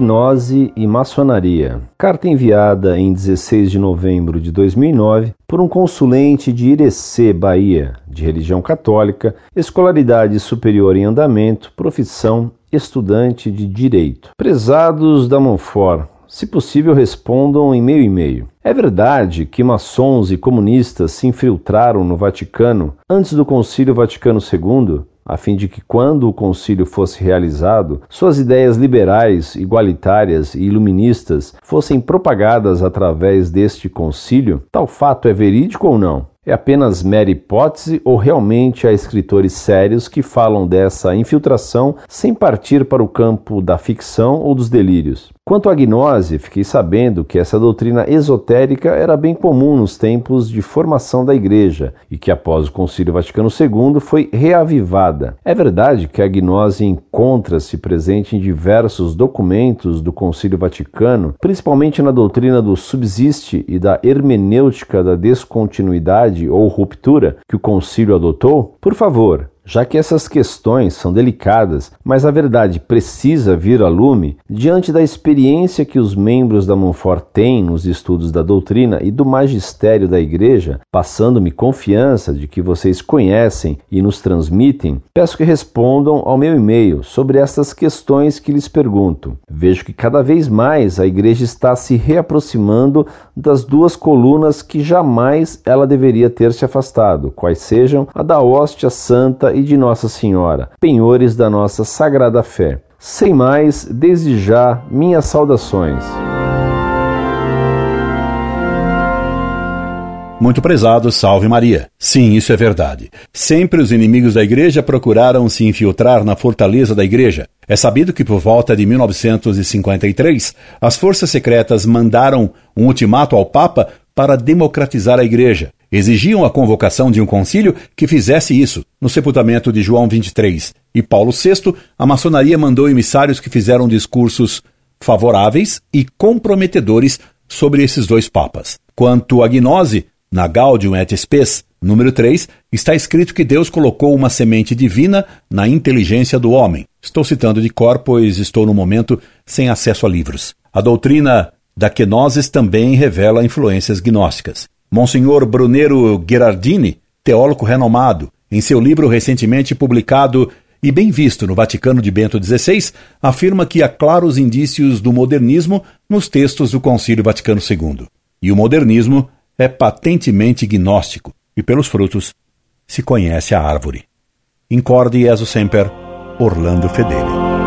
Gnose e Maçonaria. Carta enviada em 16 de novembro de 2009 por um consulente de Irecê, Bahia, de religião católica, escolaridade superior em andamento, profissão estudante de direito. Prezados da Monfort, se possível, respondam em meio e meio. É verdade que maçons e comunistas se infiltraram no Vaticano antes do Concílio Vaticano II, a fim de que, quando o concílio fosse realizado, suas ideias liberais, igualitárias e iluministas fossem propagadas através deste concílio? Tal fato é verídico ou não? É apenas mera hipótese ou realmente há escritores sérios que falam dessa infiltração sem partir para o campo da ficção ou dos delírios? Quanto à gnose, fiquei sabendo que essa doutrina esotérica era bem comum nos tempos de formação da Igreja e que após o Concílio Vaticano II foi reavivada. É verdade que a gnose encontra-se presente em diversos documentos do Concílio Vaticano, principalmente na doutrina do subsiste e da hermenêutica da descontinuidade ou ruptura que o concílio adotou? Por favor, já que essas questões são delicadas, mas a verdade precisa vir a lume, diante da experiência que os membros da Monfort têm nos estudos da doutrina e do magistério da Igreja, passando-me confiança de que vocês conhecem e nos transmitem, peço que respondam ao meu e-mail sobre estas questões que lhes pergunto. Vejo que cada vez mais a Igreja está se reaproximando das duas colunas que jamais ela deveria ter se afastado, quais sejam a da hóstia santa e de Nossa Senhora, penhores da nossa sagrada fé. Sem mais, desde já, minhas saudações. Muito prezado, salve Maria. Sim, isso é verdade. Sempre os inimigos da igreja procuraram se infiltrar na fortaleza da igreja. É sabido que por volta de 1953, as forças secretas mandaram um ultimato ao Papa para democratizar a igreja exigiam a convocação de um concílio que fizesse isso, no sepultamento de João 23. E Paulo VI, a maçonaria mandou emissários que fizeram discursos favoráveis e comprometedores sobre esses dois papas. Quanto à gnose, na Gaudium et Spes, número 3, está escrito que Deus colocou uma semente divina na inteligência do homem. Estou citando de cor, pois estou no momento sem acesso a livros. A doutrina da Kenosis também revela influências gnósticas. Monsenhor Brunero Gherardini, teólogo renomado, em seu livro recentemente publicado e bem visto no Vaticano de Bento XVI, afirma que há claros indícios do modernismo nos textos do Concílio Vaticano II. E o modernismo é patentemente gnóstico, e pelos frutos se conhece a árvore. Incorde Jesus Semper, Orlando Fedeli.